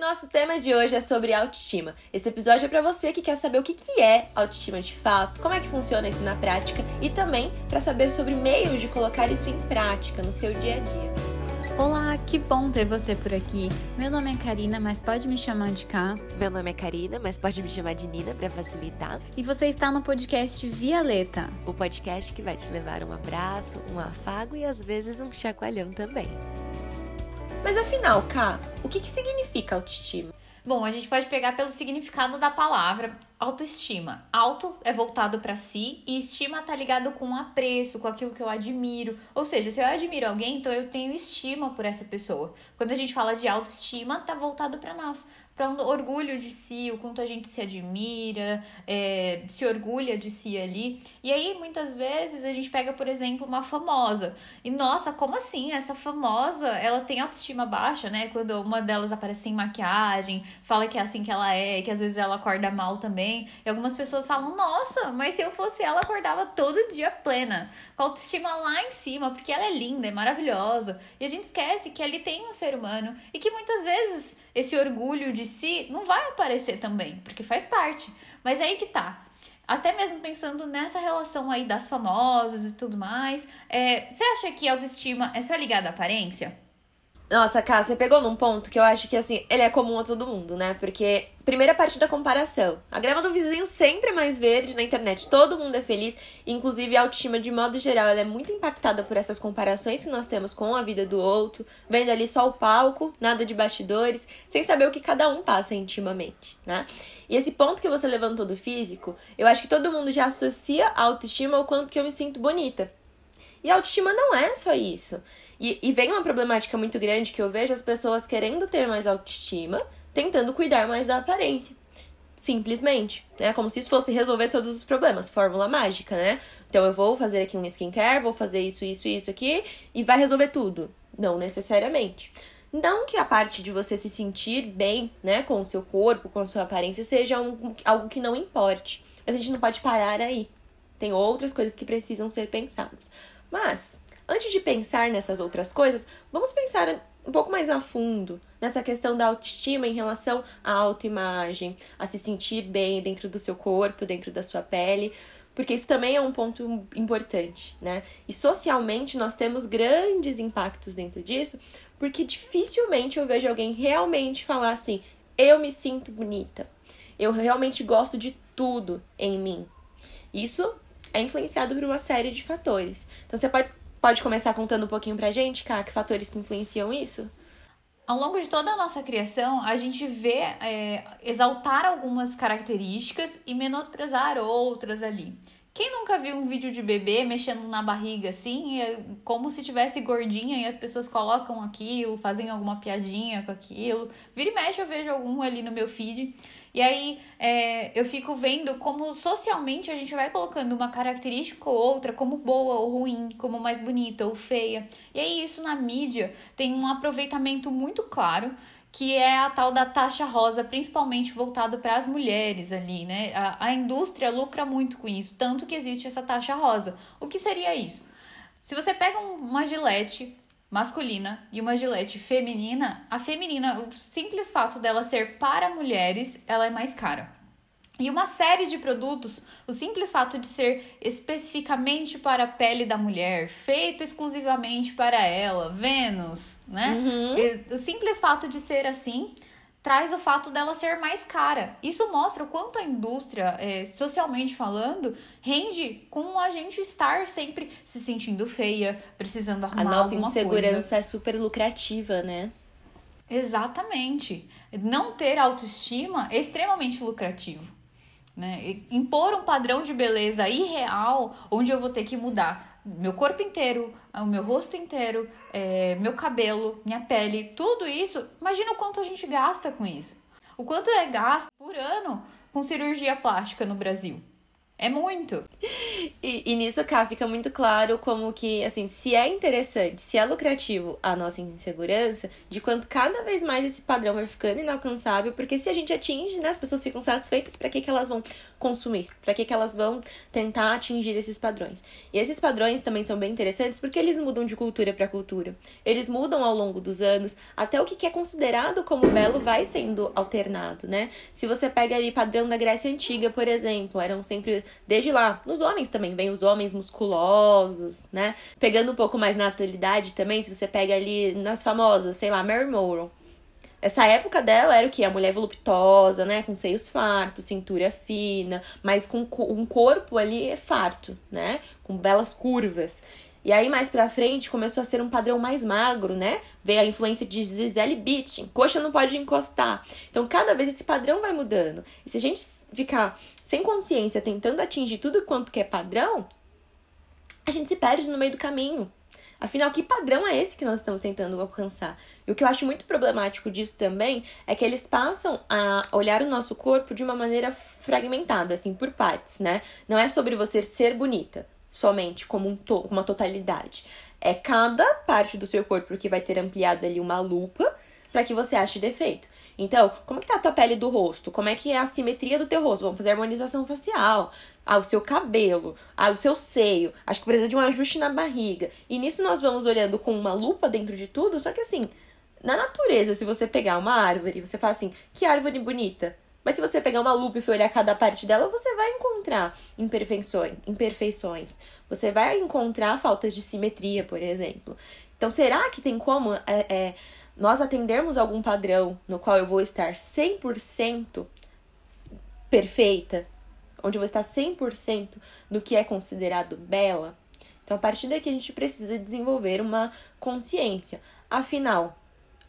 nosso tema de hoje é sobre autoestima. Esse episódio é para você que quer saber o que, que é autoestima de fato, como é que funciona isso na prática e também para saber sobre meios de colocar isso em prática no seu dia a dia. Olá, que bom ter você por aqui. Meu nome é Karina, mas pode me chamar de Cá. Meu nome é Karina, mas pode me chamar de Nina para facilitar. E você está no podcast Violeta, o podcast que vai te levar um abraço, um afago e às vezes um chacoalhão também. Mas afinal, Ká, o que, que significa autoestima? Bom, a gente pode pegar pelo significado da palavra autoestima. Auto é voltado para si e estima tá ligado com apreço, com aquilo que eu admiro. Ou seja, se eu admiro alguém, então eu tenho estima por essa pessoa. Quando a gente fala de autoestima, tá voltado para nós, para um orgulho de si, o quanto a gente se admira, é, se orgulha de si ali. E aí, muitas vezes, a gente pega, por exemplo, uma famosa. E nossa, como assim? Essa famosa, ela tem autoestima baixa, né? Quando uma delas aparece sem maquiagem, fala que é assim que ela é, que às vezes ela acorda mal também. E algumas pessoas falam, nossa, mas se eu fosse ela, acordava todo dia plena, com autoestima lá em cima, porque ela é linda, é maravilhosa. E a gente esquece que ali tem um ser humano e que muitas vezes esse orgulho de si não vai aparecer também, porque faz parte. Mas aí que tá. Até mesmo pensando nessa relação aí das famosas e tudo mais, é, você acha que a autoestima é só ligada à aparência? Nossa, Cá, você pegou num ponto que eu acho que, assim, ele é comum a todo mundo, né? Porque, primeira parte da comparação. A grama do vizinho sempre é mais verde na internet, todo mundo é feliz. Inclusive, a autoestima, de modo geral, ela é muito impactada por essas comparações que nós temos com a vida do outro, vendo ali só o palco, nada de bastidores, sem saber o que cada um passa intimamente, né? E esse ponto que você levantou do físico, eu acho que todo mundo já associa a autoestima ao quanto que eu me sinto bonita. E a autoestima não é só isso. E, e vem uma problemática muito grande que eu vejo as pessoas querendo ter mais autoestima, tentando cuidar mais da aparência. Simplesmente, né? Como se isso fosse resolver todos os problemas. Fórmula mágica, né? Então eu vou fazer aqui um skincare, vou fazer isso, isso, isso aqui e vai resolver tudo. Não necessariamente. Não que a parte de você se sentir bem, né, com o seu corpo, com a sua aparência, seja um, algo que não importe. Mas a gente não pode parar aí. Tem outras coisas que precisam ser pensadas. Mas Antes de pensar nessas outras coisas, vamos pensar um pouco mais a fundo nessa questão da autoestima em relação à autoimagem, a se sentir bem dentro do seu corpo, dentro da sua pele, porque isso também é um ponto importante, né? E socialmente nós temos grandes impactos dentro disso, porque dificilmente eu vejo alguém realmente falar assim: eu me sinto bonita, eu realmente gosto de tudo em mim. Isso é influenciado por uma série de fatores. Então você pode Pode começar contando um pouquinho pra gente, Cá, que fatores que influenciam isso? Ao longo de toda a nossa criação, a gente vê é, exaltar algumas características e menosprezar outras ali. Quem nunca viu um vídeo de bebê mexendo na barriga assim, é como se tivesse gordinha e as pessoas colocam aquilo, fazem alguma piadinha com aquilo? Vira e mexe eu vejo algum ali no meu feed. E aí é, eu fico vendo como socialmente a gente vai colocando uma característica ou outra como boa ou ruim, como mais bonita ou feia. E aí isso na mídia tem um aproveitamento muito claro que é a tal da taxa rosa, principalmente voltado para as mulheres ali, né? A, a indústria lucra muito com isso, tanto que existe essa taxa rosa. O que seria isso? Se você pega uma gilete masculina e uma gilete feminina, a feminina, o simples fato dela ser para mulheres, ela é mais cara. E uma série de produtos, o simples fato de ser especificamente para a pele da mulher, feito exclusivamente para ela, Vênus, né? Uhum. O simples fato de ser assim traz o fato dela ser mais cara. Isso mostra o quanto a indústria, é, socialmente falando, rende com a gente estar sempre se sentindo feia, precisando arrumar A nossa insegurança coisa. é super lucrativa, né? Exatamente. Não ter autoestima é extremamente lucrativo. Né? Impor um padrão de beleza irreal, onde eu vou ter que mudar meu corpo inteiro, o meu rosto inteiro, é, meu cabelo, minha pele, tudo isso. Imagina o quanto a gente gasta com isso. O quanto é gasto por ano com cirurgia plástica no Brasil. É muito. E, e, nisso, cá, fica muito claro como que, assim, se é interessante, se é lucrativo a nossa insegurança, de quanto cada vez mais esse padrão vai ficando inalcançável, porque se a gente atinge, né, as pessoas ficam satisfeitas, para que, que elas vão consumir? Para que, que elas vão tentar atingir esses padrões? E esses padrões também são bem interessantes porque eles mudam de cultura para cultura. Eles mudam ao longo dos anos, até o que, é considerado como belo vai sendo alternado, né? Se você pega ali padrão da Grécia Antiga, por exemplo, eram sempre desde lá. Nos homens também, vem os homens musculosos, né? Pegando um pouco mais na atualidade também, se você pega ali nas famosas, sei lá, Mary Monroe. Essa época dela era o que? A mulher voluptuosa, né? Com seios fartos, cintura fina, mas com um corpo ali farto, né? Com belas curvas. E aí, mais pra frente, começou a ser um padrão mais magro, né? Veio a influência de Gisele Bündchen. Coxa não pode encostar. Então, cada vez esse padrão vai mudando. E se a gente ficar sem consciência, tentando atingir tudo quanto que é padrão, a gente se perde no meio do caminho. Afinal, que padrão é esse que nós estamos tentando alcançar? E o que eu acho muito problemático disso também é que eles passam a olhar o nosso corpo de uma maneira fragmentada, assim, por partes, né? Não é sobre você ser bonita somente como um to uma totalidade. É cada parte do seu corpo que vai ter ampliado ali uma lupa para que você ache defeito. Então, como que tá a tua pele do rosto? Como é que é a simetria do teu rosto? Vamos fazer harmonização facial. Ah, o seu cabelo. Ah, o seu seio. Acho que precisa de um ajuste na barriga. E nisso nós vamos olhando com uma lupa dentro de tudo, só que assim, na natureza, se você pegar uma árvore, você fala assim, que árvore bonita. Mas se você pegar uma lupa e for olhar cada parte dela, você vai encontrar imperfeições, imperfeições. Você vai encontrar faltas de simetria, por exemplo. Então, será que tem como é, é, nós atendermos algum padrão no qual eu vou estar 100% perfeita? Onde eu vou estar 100% do que é considerado bela? Então, a partir daqui, a gente precisa desenvolver uma consciência. Afinal,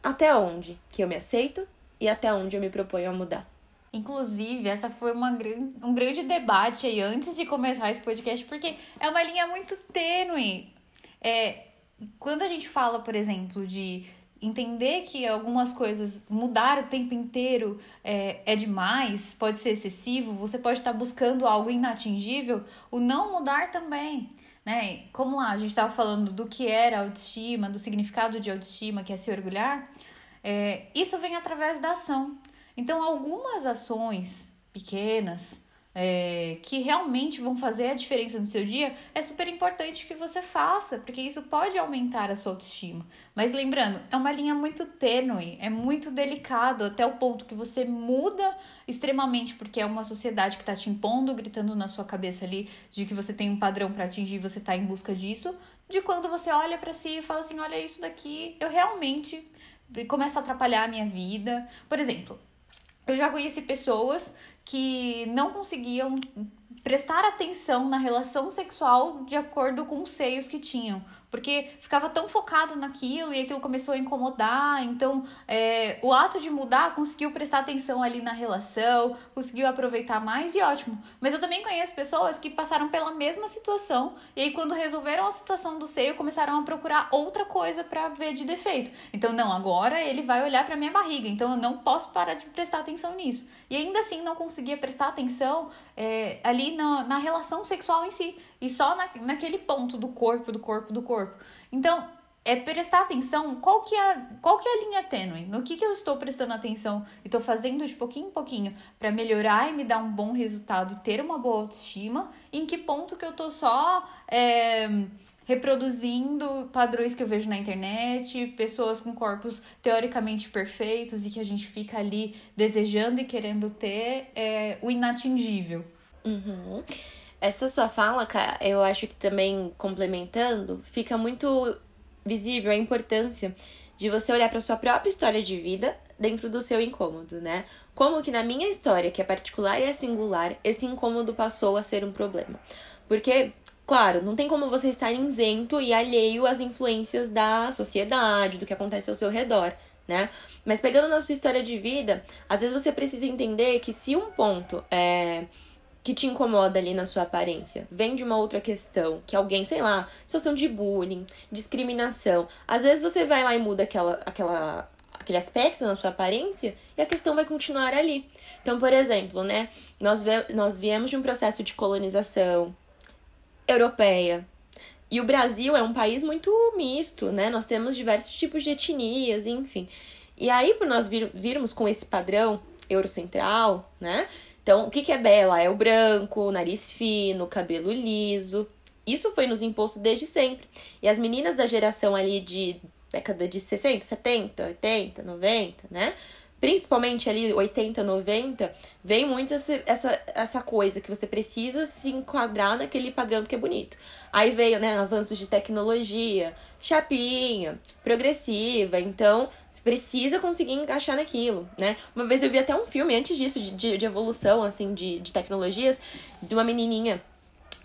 até onde que eu me aceito e até onde eu me proponho a mudar? Inclusive, essa foi uma, um grande debate aí antes de começar esse podcast, porque é uma linha muito tênue. É, quando a gente fala, por exemplo, de entender que algumas coisas mudar o tempo inteiro é, é demais, pode ser excessivo, você pode estar buscando algo inatingível, o não mudar também. Né? Como lá, a gente estava falando do que era autoestima, do significado de autoestima, que é se orgulhar, é, isso vem através da ação. Então, algumas ações pequenas é, que realmente vão fazer a diferença no seu dia é super importante que você faça, porque isso pode aumentar a sua autoestima. Mas lembrando, é uma linha muito tênue, é muito delicado até o ponto que você muda extremamente, porque é uma sociedade que está te impondo, gritando na sua cabeça ali de que você tem um padrão para atingir e você está em busca disso, de quando você olha para si e fala assim: olha, isso daqui eu realmente começa a atrapalhar a minha vida. Por exemplo, eu já conheci pessoas que não conseguiam prestar atenção na relação sexual de acordo com os seios que tinham, porque ficava tão focado naquilo e aquilo começou a incomodar. Então, é, o ato de mudar conseguiu prestar atenção ali na relação, conseguiu aproveitar mais e ótimo. Mas eu também conheço pessoas que passaram pela mesma situação e aí, quando resolveram a situação do seio, começaram a procurar outra coisa para ver de defeito. Então, não, agora ele vai olhar para minha barriga, então eu não posso parar de prestar atenção nisso. E ainda assim, não conseguia prestar atenção é, ali na, na relação sexual em si. E só na, naquele ponto do corpo, do corpo, do corpo. Então, é prestar atenção qual que é, qual que é a linha tênue, no que, que eu estou prestando atenção e estou fazendo de pouquinho em pouquinho para melhorar e me dar um bom resultado e ter uma boa autoestima, em que ponto que eu estou só é, reproduzindo padrões que eu vejo na internet, pessoas com corpos teoricamente perfeitos e que a gente fica ali desejando e querendo ter é, o inatingível. Uhum. Essa sua fala, cara, eu acho que também complementando, fica muito visível a importância de você olhar para sua própria história de vida dentro do seu incômodo, né? Como que na minha história, que é particular e é singular, esse incômodo passou a ser um problema. Porque, claro, não tem como você estar isento e alheio às influências da sociedade, do que acontece ao seu redor, né? Mas pegando na sua história de vida, às vezes você precisa entender que se um ponto é que te incomoda ali na sua aparência. Vem de uma outra questão, que alguém, sei lá, situação de bullying, discriminação. Às vezes você vai lá e muda aquela, aquela aquele aspecto na sua aparência e a questão vai continuar ali. Então, por exemplo, né, nós, nós viemos de um processo de colonização europeia. E o Brasil é um país muito misto, né? Nós temos diversos tipos de etnias, enfim. E aí, por nós vir, virmos com esse padrão eurocentral, né? Então, o que, que é bela? É o branco, o nariz fino, cabelo liso. Isso foi nos imposto desde sempre. E as meninas da geração ali de década de 60, 70, 80, 90, né? Principalmente ali 80, 90, vem muito essa, essa, essa coisa que você precisa se enquadrar naquele padrão que é bonito. Aí veio, né, avanços de tecnologia, chapinha, progressiva, então precisa conseguir encaixar naquilo, né? Uma vez eu vi até um filme antes disso, de, de, de evolução, assim, de, de tecnologias, de uma menininha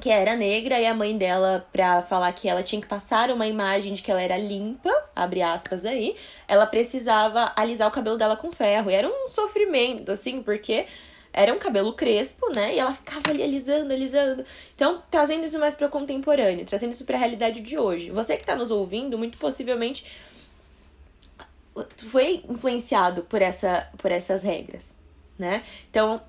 que era negra e a mãe dela, pra falar que ela tinha que passar uma imagem de que ela era limpa, abre aspas aí, ela precisava alisar o cabelo dela com ferro. E era um sofrimento, assim, porque era um cabelo crespo, né? E ela ficava ali alisando, alisando. Então, trazendo isso mais para contemporâneo, trazendo isso para a realidade de hoje. Você que está nos ouvindo, muito possivelmente foi influenciado por essa por essas regras, né? Então,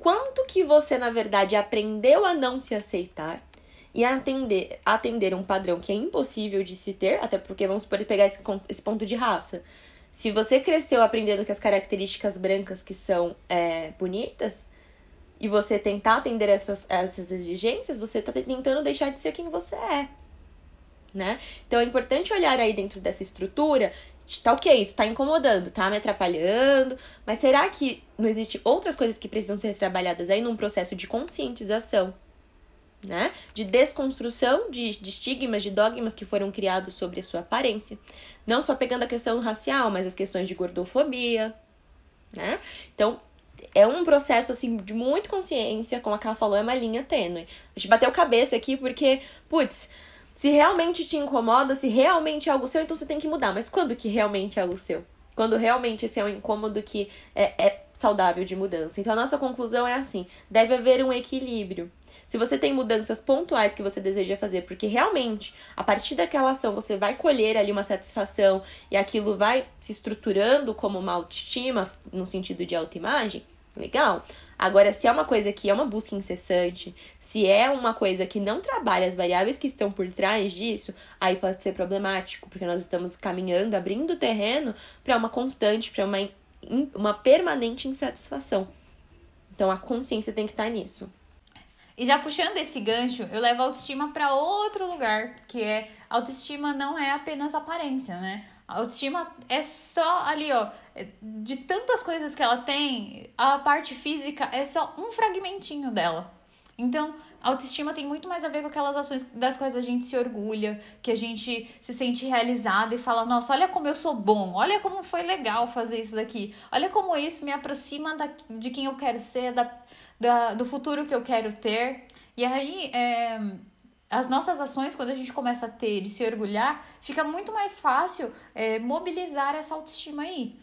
quanto que você, na verdade, aprendeu a não se aceitar e a atender, atender um padrão que é impossível de se ter, até porque vamos poder pegar esse, esse ponto de raça. Se você cresceu aprendendo que as características brancas que são é, bonitas, e você tentar atender essas, essas exigências, você está tentando deixar de ser quem você é. Né? Então é importante olhar aí dentro dessa estrutura tá ok, isso tá incomodando, tá me atrapalhando, mas será que não existe outras coisas que precisam ser trabalhadas aí num processo de conscientização, né? De desconstrução de, de estigmas, de dogmas que foram criados sobre a sua aparência. Não só pegando a questão racial, mas as questões de gordofobia, né? Então, é um processo, assim, de muita consciência, como a Ká falou, é uma linha tênue. A gente bateu cabeça aqui porque, putz, se realmente te incomoda, se realmente é algo seu, então você tem que mudar. Mas quando que realmente é algo seu? Quando realmente esse é um incômodo que é, é saudável de mudança. Então a nossa conclusão é assim: deve haver um equilíbrio. Se você tem mudanças pontuais que você deseja fazer, porque realmente, a partir daquela ação, você vai colher ali uma satisfação e aquilo vai se estruturando como uma autoestima, no sentido de autoimagem, legal. Agora, se é uma coisa que é uma busca incessante, se é uma coisa que não trabalha as variáveis que estão por trás disso, aí pode ser problemático, porque nós estamos caminhando, abrindo terreno para uma constante, para uma, uma permanente insatisfação. Então a consciência tem que estar tá nisso. E já puxando esse gancho, eu levo a autoestima para outro lugar, que é autoestima não é apenas aparência, né? A autoestima é só ali, ó, de tantas coisas que ela tem, a parte física é só um fragmentinho dela. Então, a autoestima tem muito mais a ver com aquelas ações das quais a gente se orgulha, que a gente se sente realizada e fala: nossa, olha como eu sou bom, olha como foi legal fazer isso daqui, olha como isso me aproxima da, de quem eu quero ser, da, da, do futuro que eu quero ter. E aí, é, as nossas ações, quando a gente começa a ter e se orgulhar, fica muito mais fácil é, mobilizar essa autoestima aí.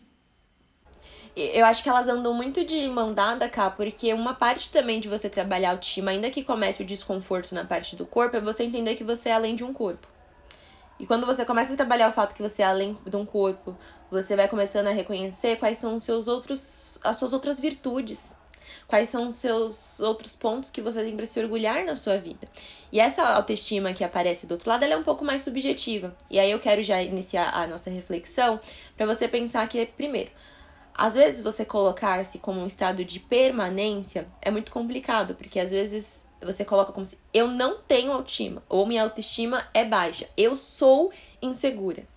Eu acho que elas andam muito de mão dada, cá, porque uma parte também de você trabalhar autoestima, ainda que comece o desconforto na parte do corpo, é você entender que você é além de um corpo. E quando você começa a trabalhar o fato que você é além de um corpo, você vai começando a reconhecer quais são os seus outros, as suas outras virtudes quais são os seus outros pontos que você tem para se orgulhar na sua vida. E essa autoestima que aparece do outro lado, ela é um pouco mais subjetiva. E aí eu quero já iniciar a nossa reflexão para você pensar que, primeiro, às vezes você colocar-se como um estado de permanência é muito complicado, porque às vezes você coloca como se eu não tenho autoestima, ou minha autoestima é baixa, eu sou insegura.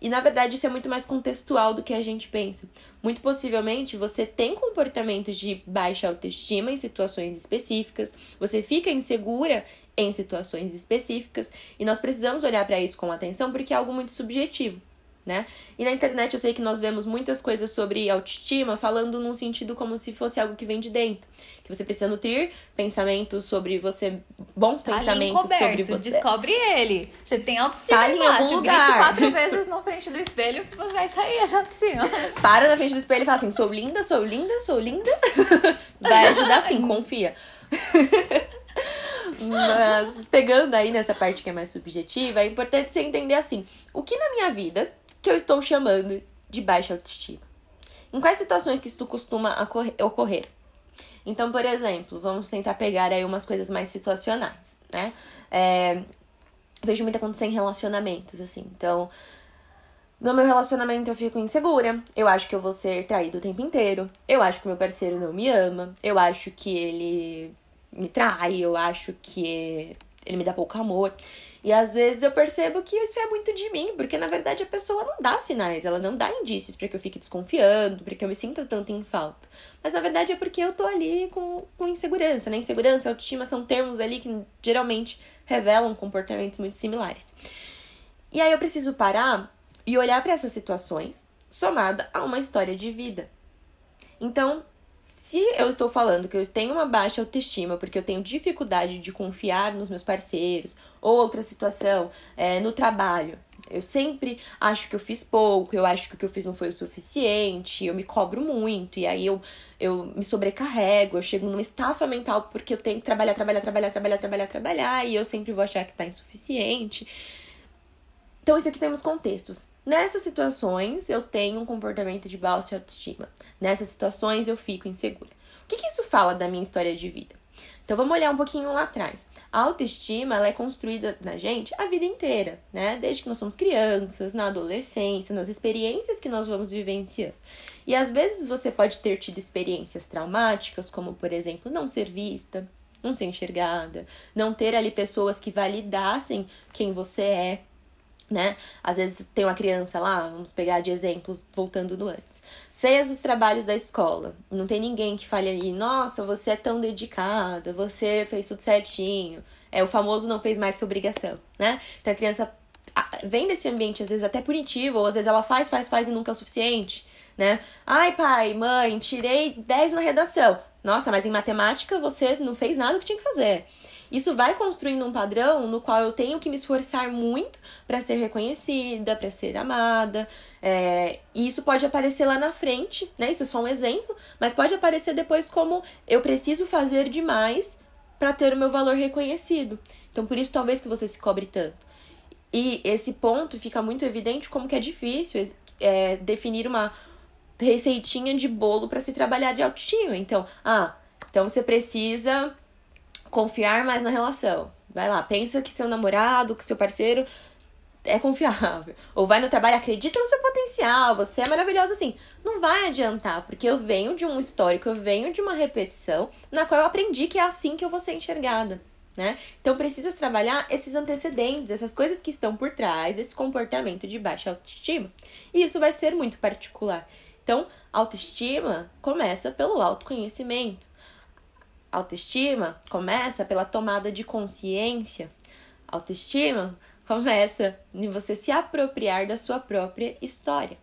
E na verdade isso é muito mais contextual do que a gente pensa. Muito possivelmente você tem comportamentos de baixa autoestima em situações específicas, você fica insegura em situações específicas, e nós precisamos olhar para isso com atenção porque é algo muito subjetivo né? E na internet eu sei que nós vemos muitas coisas sobre autoestima falando num sentido como se fosse algo que vem de dentro. Que você precisa nutrir pensamentos sobre você, bons tá pensamentos sobre você. Descobre ele. Você tem autoestima tá em algum lugar. quatro vezes na frente do espelho você vai sair essa autoestima. Para na frente do espelho e fala assim: sou linda, sou linda, sou linda. vai ajudar sim, confia. Mas pegando aí nessa parte que é mais subjetiva, é importante você entender assim: o que na minha vida que eu estou chamando de baixa autoestima. Em quais situações que isso costuma ocorrer? Então, por exemplo, vamos tentar pegar aí umas coisas mais situacionais, né? É, vejo muito acontecer em relacionamentos, assim. Então, no meu relacionamento eu fico insegura. Eu acho que eu vou ser traído o tempo inteiro. Eu acho que meu parceiro não me ama. Eu acho que ele me trai. Eu acho que ele me dá pouco amor. E às vezes eu percebo que isso é muito de mim, porque na verdade a pessoa não dá sinais, ela não dá indícios para que eu fique desconfiando, para que eu me sinta tanto em falta. Mas na verdade é porque eu tô ali com, com insegurança, né? Insegurança, autoestima são termos ali que geralmente revelam comportamentos muito similares. E aí eu preciso parar e olhar para essas situações somada a uma história de vida. Então, se eu estou falando que eu tenho uma baixa autoestima porque eu tenho dificuldade de confiar nos meus parceiros, ou outra situação, é, no trabalho, eu sempre acho que eu fiz pouco, eu acho que o que eu fiz não foi o suficiente, eu me cobro muito, e aí eu, eu me sobrecarrego, eu chego numa estafa mental porque eu tenho que trabalhar, trabalhar, trabalhar, trabalhar, trabalhar, trabalhar, e eu sempre vou achar que tá insuficiente. Então, isso aqui temos contextos. Nessas situações, eu tenho um comportamento de baixa autoestima. Nessas situações, eu fico insegura. O que, que isso fala da minha história de vida? Então vamos olhar um pouquinho lá atrás. A autoestima ela é construída na gente a vida inteira, né? Desde que nós somos crianças, na adolescência, nas experiências que nós vamos vivenciando. E às vezes você pode ter tido experiências traumáticas, como por exemplo, não ser vista, não ser enxergada, não ter ali pessoas que validassem quem você é, né? Às vezes tem uma criança lá, vamos pegar de exemplos voltando no antes. Fez os trabalhos da escola. Não tem ninguém que fale ali, nossa, você é tão dedicada, você fez tudo certinho. É o famoso não fez mais que obrigação, né? Então a criança vem desse ambiente, às vezes até punitivo, ou às vezes ela faz, faz, faz e nunca é o suficiente, né? Ai, pai, mãe, tirei 10 na redação. Nossa, mas em matemática você não fez nada que tinha que fazer. Isso vai construindo um padrão no qual eu tenho que me esforçar muito para ser reconhecida, para ser amada. É, e isso pode aparecer lá na frente, né? Isso é só um exemplo, mas pode aparecer depois como eu preciso fazer demais para ter o meu valor reconhecido. Então, por isso, talvez que você se cobre tanto. E esse ponto fica muito evidente como que é difícil é, definir uma receitinha de bolo para se trabalhar de autoestima. Então, ah, então você precisa confiar mais na relação. Vai lá, pensa que seu namorado, que seu parceiro é confiável. Ou vai no trabalho, acredita no seu potencial, você é maravilhosa assim. Não vai adiantar, porque eu venho de um histórico, eu venho de uma repetição na qual eu aprendi que é assim que eu vou ser enxergada. Né? Então precisa trabalhar esses antecedentes, essas coisas que estão por trás desse comportamento de baixa autoestima. E isso vai ser muito particular. Então, autoestima começa pelo autoconhecimento. Autoestima começa pela tomada de consciência. Autoestima começa em você se apropriar da sua própria história.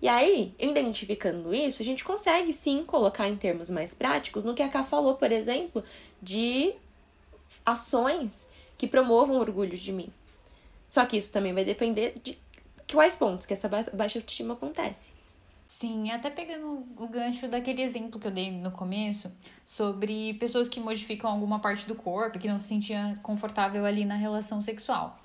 E aí, identificando isso, a gente consegue sim colocar em termos mais práticos no que a Ká falou, por exemplo, de ações que promovam orgulho de mim. Só que isso também vai depender de quais pontos que essa baixa autoestima acontece. Sim, até pegando o gancho daquele exemplo que eu dei no começo sobre pessoas que modificam alguma parte do corpo que não se sentia confortável ali na relação sexual.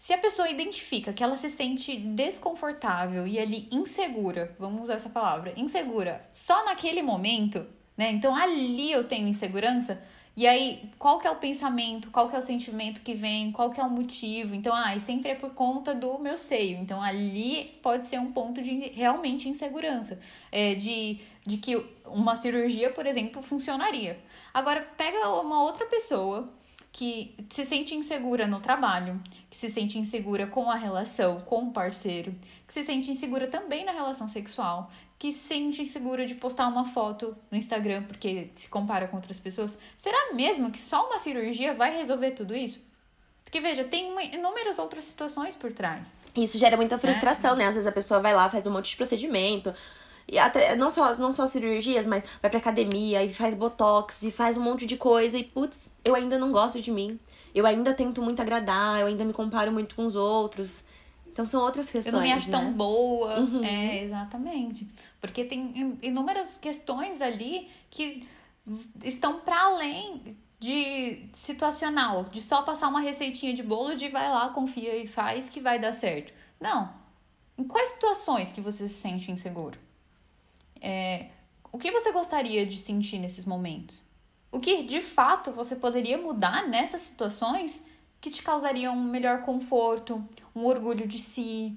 Se a pessoa identifica que ela se sente desconfortável e ali insegura, vamos usar essa palavra, insegura, só naquele momento, né? Então ali eu tenho insegurança, e aí, qual que é o pensamento, qual que é o sentimento que vem, qual que é o motivo? Então, ah, sempre é por conta do meu seio. Então, ali pode ser um ponto de realmente insegurança. É, de, de que uma cirurgia, por exemplo, funcionaria. Agora, pega uma outra pessoa que se sente insegura no trabalho, que se sente insegura com a relação com o parceiro, que se sente insegura também na relação sexual, que se sente insegura de postar uma foto no Instagram porque se compara com outras pessoas. Será mesmo que só uma cirurgia vai resolver tudo isso? Porque veja, tem inúmeras outras situações por trás. Isso gera muita frustração, né? né? Às vezes a pessoa vai lá, faz um monte de procedimento, e até, não só, não só cirurgias, mas vai pra academia e faz botox e faz um monte de coisa e, putz, eu ainda não gosto de mim. Eu ainda tento muito agradar, eu ainda me comparo muito com os outros. Então são outras questões. Eu não me acho né? tão boa. Uhum. É, exatamente. Porque tem inúmeras questões ali que estão para além de situacional, de só passar uma receitinha de bolo de vai lá, confia e faz que vai dar certo. Não. Em quais situações que você se sente inseguro? É, o que você gostaria de sentir nesses momentos? O que de fato você poderia mudar nessas situações que te causariam um melhor conforto, um orgulho de si?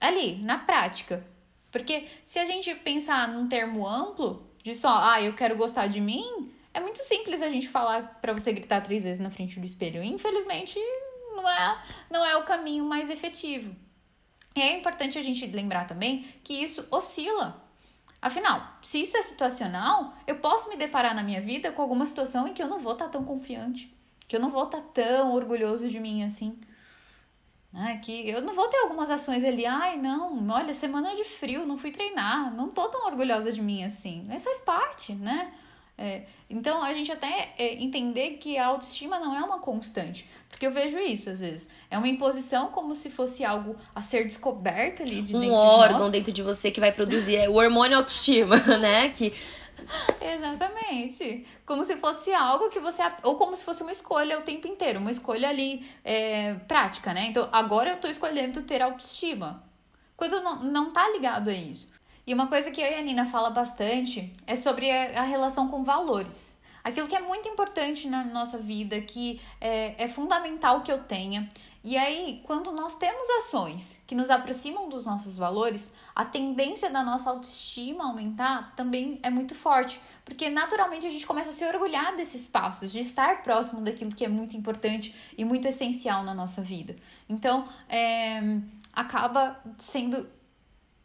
Ali, na prática. Porque se a gente pensar num termo amplo, de só, ah, eu quero gostar de mim, é muito simples a gente falar para você gritar três vezes na frente do espelho. Infelizmente, não é, não é o caminho mais efetivo. E é importante a gente lembrar também que isso oscila. Afinal, se isso é situacional, eu posso me deparar na minha vida com alguma situação em que eu não vou estar tá tão confiante, que eu não vou estar tá tão orgulhoso de mim assim. Né? Que eu não vou ter algumas ações ali, ai, não, olha, semana de frio, não fui treinar, não tô tão orgulhosa de mim assim. Mas faz parte, né? É, então, a gente até é, entender que a autoestima não é uma constante. Porque eu vejo isso, às vezes. É uma imposição como se fosse algo a ser descoberto ali de um dentro órgão de dentro de você que vai produzir é o hormônio autoestima, né? Que Exatamente. Como se fosse algo que você. Ou como se fosse uma escolha o tempo inteiro. Uma escolha ali é, prática, né? Então, agora eu tô escolhendo ter autoestima. Quando não, não tá ligado a isso. E uma coisa que eu e a Nina fala bastante é sobre a, a relação com valores. Aquilo que é muito importante na nossa vida, que é, é fundamental que eu tenha. E aí, quando nós temos ações que nos aproximam dos nossos valores, a tendência da nossa autoestima aumentar também é muito forte, porque naturalmente a gente começa a se orgulhar desses passos, de estar próximo daquilo que é muito importante e muito essencial na nossa vida. Então, é, acaba sendo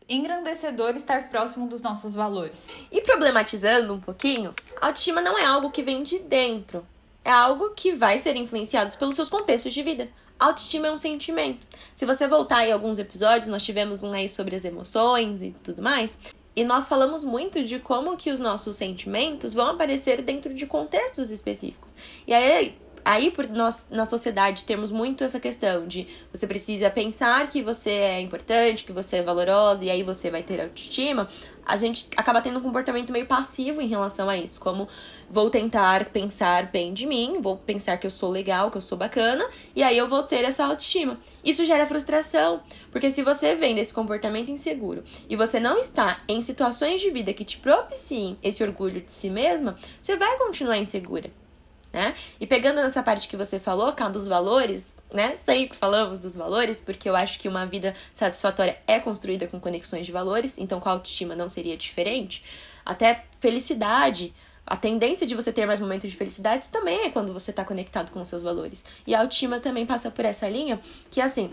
engrandecedor estar próximo dos nossos valores. E problematizando um pouquinho, a autoestima não é algo que vem de dentro, é algo que vai ser influenciado pelos seus contextos de vida. Autoestima é um sentimento. Se você voltar em alguns episódios, nós tivemos um aí sobre as emoções e tudo mais. E nós falamos muito de como que os nossos sentimentos vão aparecer dentro de contextos específicos. E aí, aí por nós na sociedade temos muito essa questão de você precisa pensar que você é importante, que você é valorosa e aí você vai ter autoestima. A gente acaba tendo um comportamento meio passivo em relação a isso, como vou tentar pensar bem de mim, vou pensar que eu sou legal, que eu sou bacana, e aí eu vou ter essa autoestima. Isso gera frustração, porque se você vem desse comportamento inseguro e você não está em situações de vida que te propiciem esse orgulho de si mesma, você vai continuar insegura né? E pegando nessa parte que você falou, cá dos valores, né? Sempre falamos dos valores, porque eu acho que uma vida satisfatória é construída com conexões de valores, então com a autoestima não seria diferente. Até felicidade, a tendência de você ter mais momentos de felicidade também é quando você está conectado com os seus valores. E a autoestima também passa por essa linha, que assim,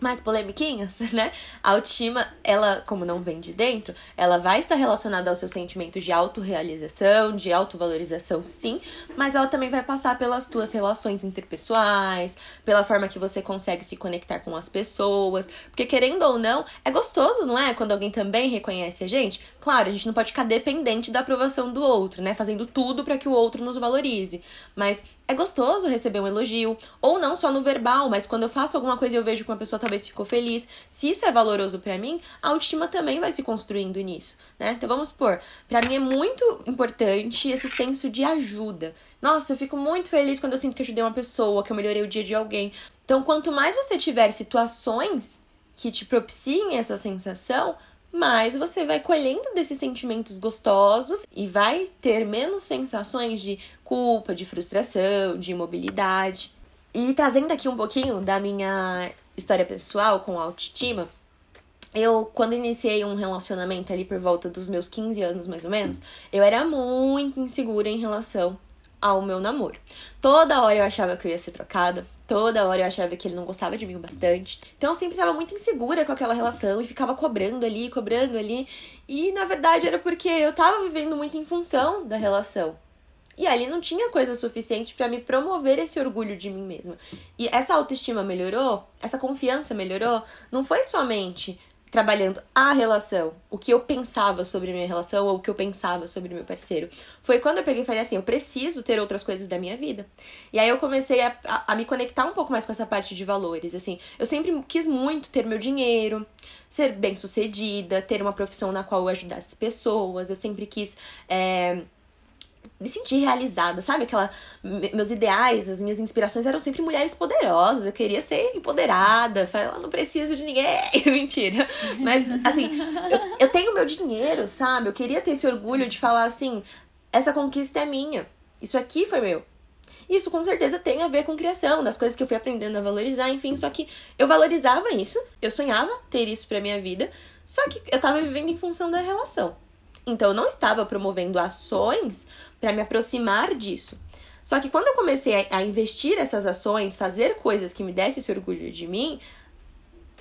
mais polemiquinhas, né? A autoestima, ela, como não vem de dentro, ela vai estar relacionada aos seus sentimentos de autorrealização, de autovalorização, sim, mas ela também vai passar pelas tuas relações interpessoais, pela forma que você consegue se conectar com as pessoas, porque querendo ou não, é gostoso, não é? Quando alguém também reconhece a gente. Claro, a gente não pode ficar dependente da aprovação do outro, né? Fazendo tudo para que o outro nos valorize, mas é gostoso receber um elogio, ou não só no verbal, mas quando eu faço alguma coisa e eu vejo que uma pessoa talvez ficou feliz, se isso é valoroso para mim, a autoestima também vai se construindo nisso, né? Então vamos supor, para mim é muito importante esse senso de ajuda. Nossa, eu fico muito feliz quando eu sinto que ajudei uma pessoa, que eu melhorei o dia de alguém. Então, quanto mais você tiver situações que te propiciem essa sensação, mas você vai colhendo desses sentimentos gostosos e vai ter menos sensações de culpa, de frustração, de imobilidade. E trazendo aqui um pouquinho da minha história pessoal com autoestima, eu, quando iniciei um relacionamento ali por volta dos meus 15 anos mais ou menos, eu era muito insegura em relação ao meu namoro. Toda hora eu achava que eu ia ser trocada, toda hora eu achava que ele não gostava de mim bastante. Então eu sempre estava muito insegura com aquela relação e ficava cobrando ali, cobrando ali. E na verdade era porque eu tava vivendo muito em função da relação. E ali não tinha coisa suficiente para me promover esse orgulho de mim mesma. E essa autoestima melhorou, essa confiança melhorou, não foi somente trabalhando a relação, o que eu pensava sobre minha relação ou o que eu pensava sobre meu parceiro. Foi quando eu peguei e falei assim: eu preciso ter outras coisas da minha vida. E aí eu comecei a, a, a, me conectar um pouco mais com essa parte de valores. Assim, eu sempre quis muito ter meu dinheiro, ser bem sucedida, ter uma profissão na qual eu ajudasse pessoas. Eu sempre quis. É, me sentir realizada, sabe? Aquela. Meus ideais, as minhas inspirações eram sempre mulheres poderosas. Eu queria ser empoderada. Falar, não preciso de ninguém. Mentira. Mas, assim, eu, eu tenho meu dinheiro, sabe? Eu queria ter esse orgulho de falar assim: essa conquista é minha. Isso aqui foi meu. Isso com certeza tem a ver com criação, das coisas que eu fui aprendendo a valorizar, enfim. Só que eu valorizava isso, eu sonhava ter isso pra minha vida, só que eu tava vivendo em função da relação. Então eu não estava promovendo ações para me aproximar disso. Só que quando eu comecei a, investir essas ações, fazer coisas que me dessem esse orgulho de mim,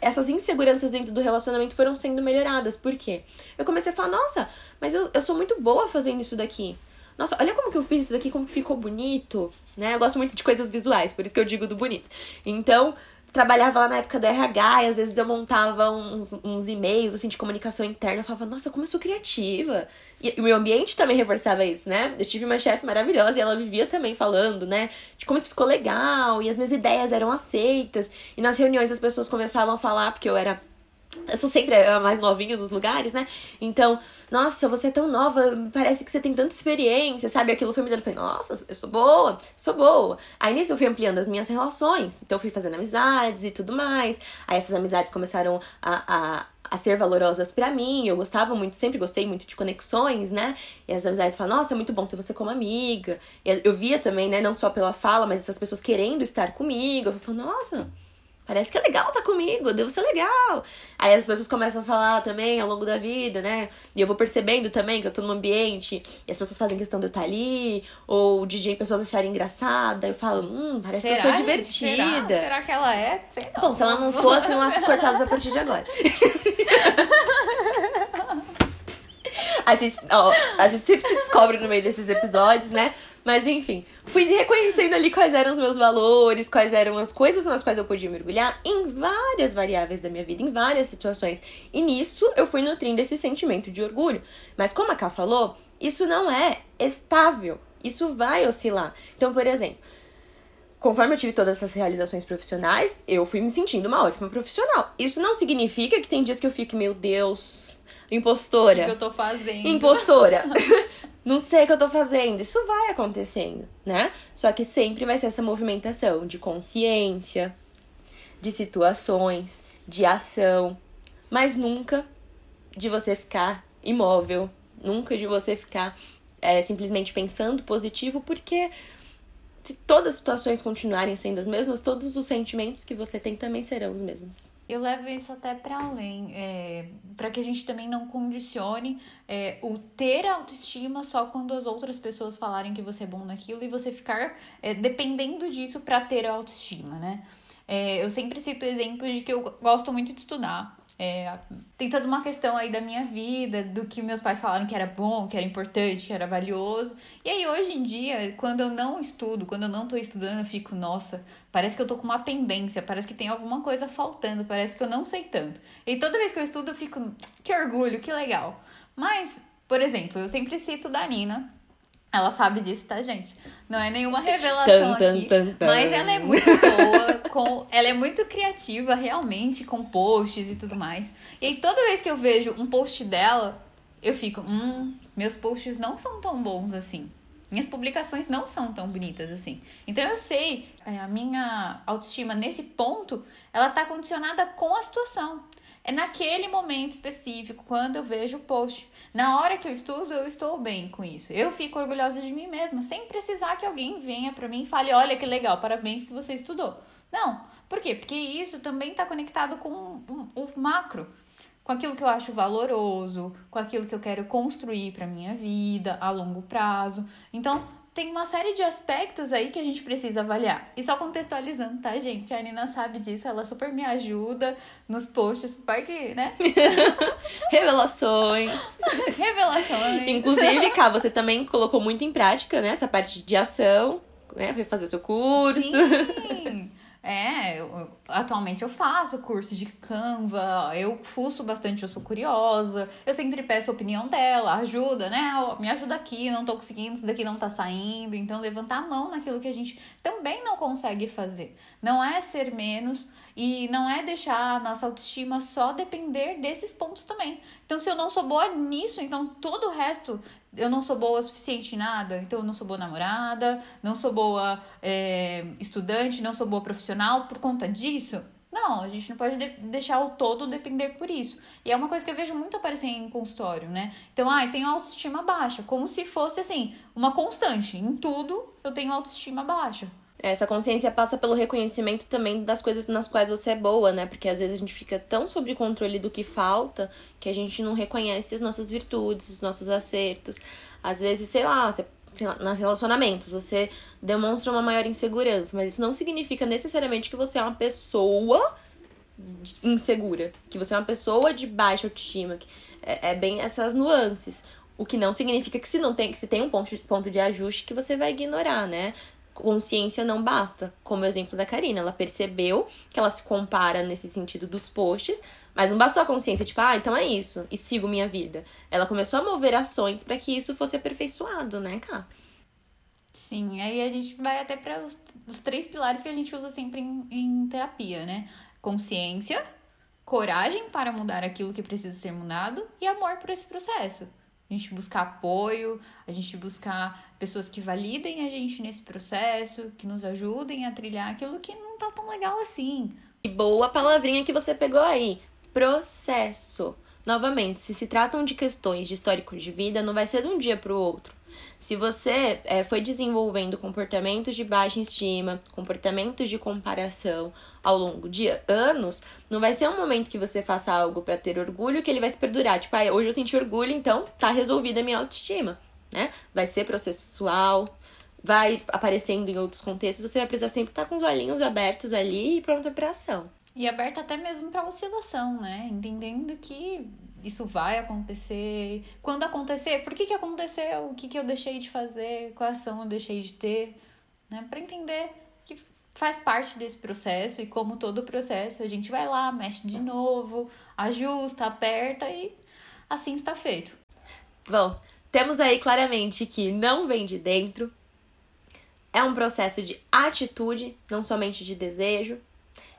essas inseguranças dentro do relacionamento foram sendo melhoradas. Por quê? Eu comecei a falar, nossa, mas eu, eu sou muito boa fazendo isso daqui. Nossa, olha como que eu fiz isso daqui, como ficou bonito, né? Eu gosto muito de coisas visuais, por isso que eu digo do bonito. Então, trabalhava lá na época da RH e às vezes eu montava uns, uns e-mails assim de comunicação interna. Eu falava, nossa, como eu sou criativa. E o meu ambiente também reforçava isso, né? Eu tive uma chefe maravilhosa e ela vivia também falando, né? De como isso ficou legal e as minhas ideias eram aceitas. E nas reuniões as pessoas começavam a falar, porque eu era eu sou sempre a mais novinha nos lugares, né? Então, nossa, você é tão nova, parece que você tem tanta experiência, sabe? Aquilo foi me dando, eu falei, nossa, eu sou boa, sou boa. Aí nisso eu fui ampliando as minhas relações, então eu fui fazendo amizades e tudo mais. Aí essas amizades começaram a, a, a ser valorosas para mim, eu gostava muito, sempre gostei muito de conexões, né? E as amizades falam, nossa, é muito bom ter você como amiga. E eu via também, né, não só pela fala, mas essas pessoas querendo estar comigo. Eu falei, nossa Parece que é legal tá comigo, devo ser legal. Aí as pessoas começam a falar também ao longo da vida, né? E eu vou percebendo também que eu tô num ambiente e as pessoas fazem questão de eu estar tá ali, ou de pessoas acharem engraçada. Eu falo, hum, parece será, que eu sou divertida. Gente, será? será? que ela é? Sei Bom, se ela não fosse, não laços cortados a partir de agora. a gente, ó, a gente sempre se descobre no meio desses episódios, né? Mas enfim, fui reconhecendo ali quais eram os meus valores, quais eram as coisas nas quais eu podia mergulhar em várias variáveis da minha vida, em várias situações. E nisso eu fui nutrindo esse sentimento de orgulho. Mas como a Ká falou, isso não é estável. Isso vai oscilar. Então, por exemplo, conforme eu tive todas essas realizações profissionais, eu fui me sentindo uma ótima profissional. Isso não significa que tem dias que eu fico, meu Deus, impostora. O que eu tô fazendo? Impostora. não sei o que eu tô fazendo. Isso vai acontecendo, né? Só que sempre vai ser essa movimentação de consciência, de situações, de ação, mas nunca de você ficar imóvel, nunca de você ficar é, simplesmente pensando positivo, porque se todas as situações continuarem sendo as mesmas, todos os sentimentos que você tem também serão os mesmos. Eu levo isso até para além, é, para que a gente também não condicione é, o ter autoestima só quando as outras pessoas falarem que você é bom naquilo e você ficar é, dependendo disso para ter autoestima, né? É, eu sempre cito exemplos de que eu gosto muito de estudar, é, tem toda uma questão aí da minha vida, do que meus pais falaram que era bom, que era importante, que era valioso. E aí, hoje em dia, quando eu não estudo, quando eu não tô estudando, eu fico, nossa, parece que eu tô com uma pendência, parece que tem alguma coisa faltando, parece que eu não sei tanto. E toda vez que eu estudo, eu fico, que orgulho, que legal. Mas, por exemplo, eu sempre cito da Nina, ela sabe disso, tá, gente? Não é nenhuma revelação tan, aqui. Tan, tan, mas ela é muito boa, com, ela é muito criativa, realmente, com posts e tudo mais. E aí, toda vez que eu vejo um post dela, eu fico, hum, meus posts não são tão bons assim. Minhas publicações não são tão bonitas assim. Então eu sei, é, a minha autoestima nesse ponto, ela tá condicionada com a situação. É naquele momento específico, quando eu vejo o post. Na hora que eu estudo, eu estou bem com isso. Eu fico orgulhosa de mim mesma, sem precisar que alguém venha para mim e fale: olha que legal, parabéns que você estudou. Não. Por quê? Porque isso também está conectado com o, macro com aquilo que eu acho valoroso, com aquilo que eu quero construir para minha vida a longo prazo. Então, tem uma série de aspectos aí que a gente precisa avaliar. E só contextualizando, tá, gente? A Nina sabe disso, ela super me ajuda nos posts, vai que, né? Revelações. Revelações. Inclusive, cá, você também colocou muito em prática, né? Essa parte de ação, né? Foi fazer o seu curso. Sim. É, eu, atualmente eu faço curso de Canva, eu fuço bastante, eu sou curiosa, eu sempre peço a opinião dela, ajuda, né? Me ajuda aqui, não tô conseguindo, isso daqui não tá saindo. Então, levantar a mão naquilo que a gente também não consegue fazer. Não é ser menos e não é deixar a nossa autoestima só depender desses pontos também. Então, se eu não sou boa nisso, então todo o resto eu não sou boa o suficiente em nada, então eu não sou boa namorada, não sou boa é, estudante, não sou boa profissional por conta disso. Não, a gente não pode de deixar o todo depender por isso. E é uma coisa que eu vejo muito aparecer em consultório, né? Então, ah, eu tenho autoestima baixa, como se fosse assim, uma constante. Em tudo eu tenho autoestima baixa. Essa consciência passa pelo reconhecimento também das coisas nas quais você é boa, né? Porque às vezes a gente fica tão sob controle do que falta que a gente não reconhece as nossas virtudes, os nossos acertos. Às vezes, sei lá, você, nos relacionamentos você demonstra uma maior insegurança, mas isso não significa necessariamente que você é uma pessoa insegura, que você é uma pessoa de baixa autoestima. É, é bem essas nuances. O que não significa que se não tem, que se tem um ponto, ponto de ajuste que você vai ignorar, né? Consciência não basta, como o exemplo da Karina. Ela percebeu que ela se compara nesse sentido dos posts, mas não bastou a consciência, tipo, ah, então é isso, e sigo minha vida. Ela começou a mover ações para que isso fosse aperfeiçoado, né, Cá? Sim, aí a gente vai até para os, os, três pilares que a gente usa sempre em, em terapia, né? Consciência, coragem para mudar aquilo que precisa ser mudado e amor por esse processo a gente buscar apoio, a gente buscar pessoas que validem a gente nesse processo, que nos ajudem a trilhar aquilo que não tá tão legal assim. E boa palavrinha que você pegou aí: processo. Novamente, se se tratam de questões de histórico de vida, não vai ser de um dia para o outro. Se você é, foi desenvolvendo comportamentos de baixa estima, comportamentos de comparação ao longo de anos, não vai ser um momento que você faça algo para ter orgulho que ele vai se perdurar. Tipo, ah, hoje eu senti orgulho, então tá resolvida a minha autoestima, né? Vai ser processual, vai aparecendo em outros contextos, você vai precisar sempre estar tá com os olhinhos abertos ali e pronta para ação. E aberta até mesmo para oscilação, né? Entendendo que isso vai acontecer. Quando acontecer, por que, que aconteceu? O que, que eu deixei de fazer? Qual ação eu deixei de ter? Né? Para entender que faz parte desse processo e como todo processo, a gente vai lá, mexe de novo, ajusta, aperta e assim está feito. Bom, temos aí claramente que não vem de dentro. É um processo de atitude, não somente de desejo.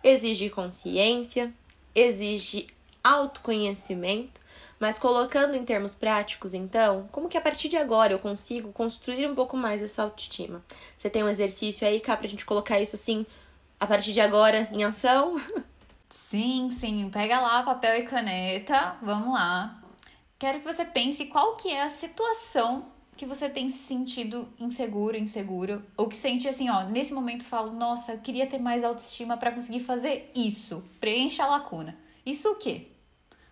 Exige consciência, exige autoconhecimento, mas colocando em termos práticos, então, como que a partir de agora eu consigo construir um pouco mais essa autoestima? Você tem um exercício aí, cá, pra gente colocar isso assim, a partir de agora, em ação? Sim, sim. Pega lá papel e caneta, vamos lá. Quero que você pense qual que é a situação que você tem se sentido inseguro, inseguro, ou que sente assim, ó, nesse momento falo, nossa, eu queria ter mais autoestima para conseguir fazer isso. Preencha a lacuna. Isso o quê?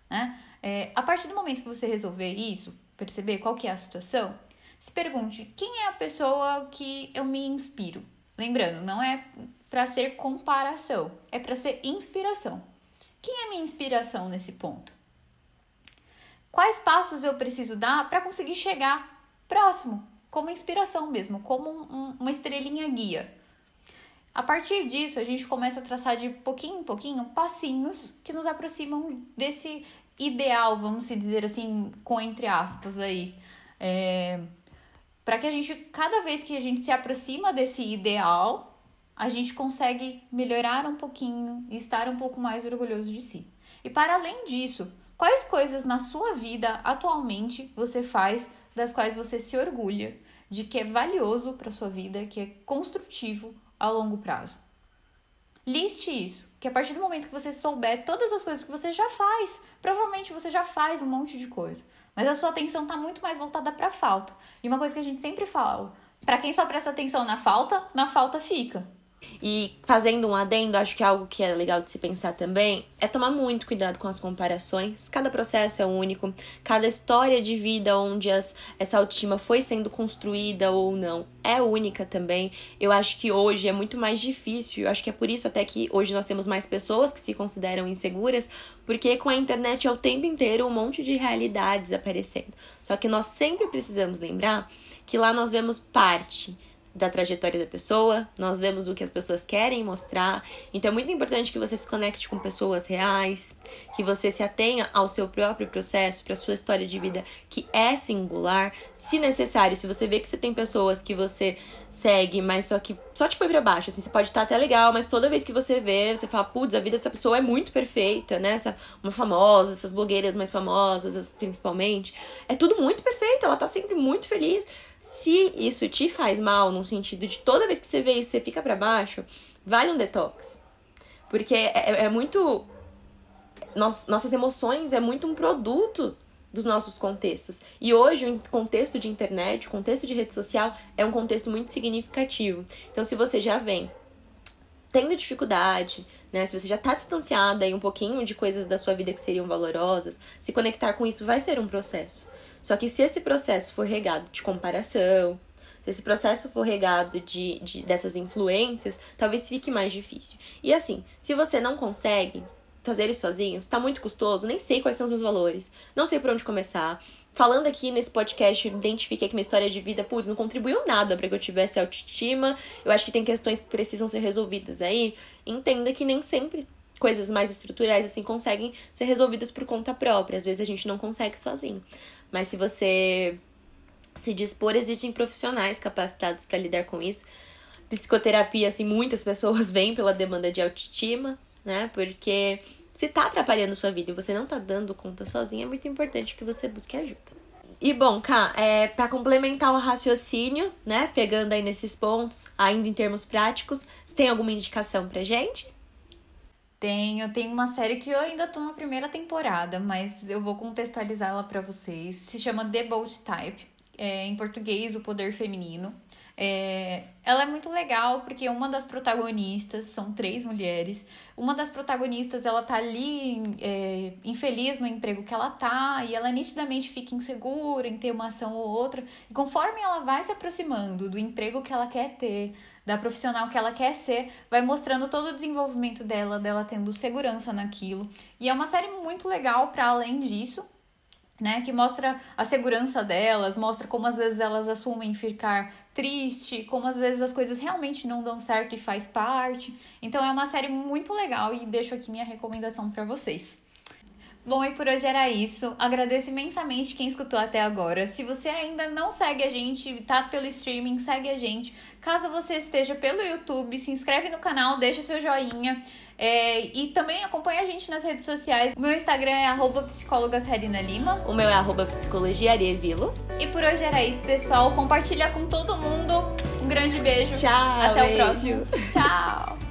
Né? É, a partir do momento que você resolver isso, perceber qual que é a situação, se pergunte quem é a pessoa que eu me inspiro. Lembrando, não é para ser comparação, é para ser inspiração. Quem é minha inspiração nesse ponto? Quais passos eu preciso dar para conseguir chegar próximo, como inspiração mesmo, como um, uma estrelinha guia? A partir disso, a gente começa a traçar de pouquinho em pouquinho passinhos que nos aproximam desse ideal, vamos dizer assim, com entre aspas aí. É, para que a gente, cada vez que a gente se aproxima desse ideal, a gente consegue melhorar um pouquinho e estar um pouco mais orgulhoso de si. E para além disso, quais coisas na sua vida atualmente você faz das quais você se orgulha, de que é valioso para sua vida, que é construtivo a longo prazo. Liste isso, que a partir do momento que você souber todas as coisas que você já faz, provavelmente você já faz um monte de coisa, mas a sua atenção está muito mais voltada para a falta. E uma coisa que a gente sempre fala, para quem só presta atenção na falta, na falta fica. E fazendo um adendo, acho que algo que é legal de se pensar também é tomar muito cuidado com as comparações. Cada processo é único, cada história de vida onde as, essa autoestima foi sendo construída ou não é única também. Eu acho que hoje é muito mais difícil, eu acho que é por isso até que hoje nós temos mais pessoas que se consideram inseguras, porque com a internet é o tempo inteiro um monte de realidades aparecendo. Só que nós sempre precisamos lembrar que lá nós vemos parte da trajetória da pessoa, nós vemos o que as pessoas querem mostrar. Então é muito importante que você se conecte com pessoas reais, que você se atenha ao seu próprio processo, para sua história de vida que é singular. Se necessário, se você vê que você tem pessoas que você segue, mas só que só te põe pra baixo, assim, você pode estar até legal, mas toda vez que você vê, você fala, putz, a vida dessa pessoa é muito perfeita, né? Essa, uma famosa, essas blogueiras mais famosas, principalmente. É tudo muito perfeito, ela tá sempre muito feliz se isso te faz mal, no sentido de toda vez que você vê isso, você fica para baixo, vale um detox. Porque é, é, é muito. Nos, nossas emoções é muito um produto dos nossos contextos. E hoje, o contexto de internet, o contexto de rede social, é um contexto muito significativo. Então, se você já vem tendo dificuldade, né? Se você já tá distanciada aí um pouquinho de coisas da sua vida que seriam valorosas, se conectar com isso vai ser um processo. Só que se esse processo for regado de comparação, se esse processo for regado de, de dessas influências, talvez fique mais difícil. E assim, se você não consegue fazer isso sozinho, está muito custoso, nem sei quais são os meus valores, não sei por onde começar. Falando aqui nesse podcast, identifiquei que minha história de vida, putz, não contribuiu nada para que eu tivesse autoestima. Eu acho que tem questões que precisam ser resolvidas aí. Entenda que nem sempre coisas mais estruturais assim conseguem ser resolvidas por conta própria. Às vezes a gente não consegue sozinho. Mas se você se dispor, existem profissionais capacitados para lidar com isso. Psicoterapia, assim, muitas pessoas vêm pela demanda de autoestima, né? Porque se tá atrapalhando sua vida e você não tá dando conta sozinha, é muito importante que você busque ajuda. E bom, Cá, é, para complementar o raciocínio, né, pegando aí nesses pontos, ainda em termos práticos, tem alguma indicação pra gente? Tenho, tem uma série que eu ainda tô na primeira temporada, mas eu vou contextualizar ela para vocês. Se chama The Bold Type, é, em português, O Poder Feminino. É, ela é muito legal porque uma das protagonistas, são três mulheres, uma das protagonistas ela tá ali é, infeliz no emprego que ela tá e ela nitidamente fica insegura em ter uma ação ou outra. E conforme ela vai se aproximando do emprego que ela quer ter, da profissional que ela quer ser, vai mostrando todo o desenvolvimento dela, dela tendo segurança naquilo. E é uma série muito legal para além disso, né, que mostra a segurança delas, mostra como às vezes elas assumem ficar triste, como às vezes as coisas realmente não dão certo e faz parte. Então é uma série muito legal e deixo aqui minha recomendação para vocês. Bom, e por hoje era isso. Agradeço imensamente quem escutou até agora. Se você ainda não segue a gente, tá pelo streaming, segue a gente. Caso você esteja pelo YouTube, se inscreve no canal, deixa seu joinha. É, e também acompanha a gente nas redes sociais. O meu Instagram é arroba psicóloga Karina Lima. O meu é arroba psicologia Arevilo. E por hoje era isso, pessoal. Compartilha com todo mundo. Um grande beijo. Tchau. Até beijo. o próximo. Tchau.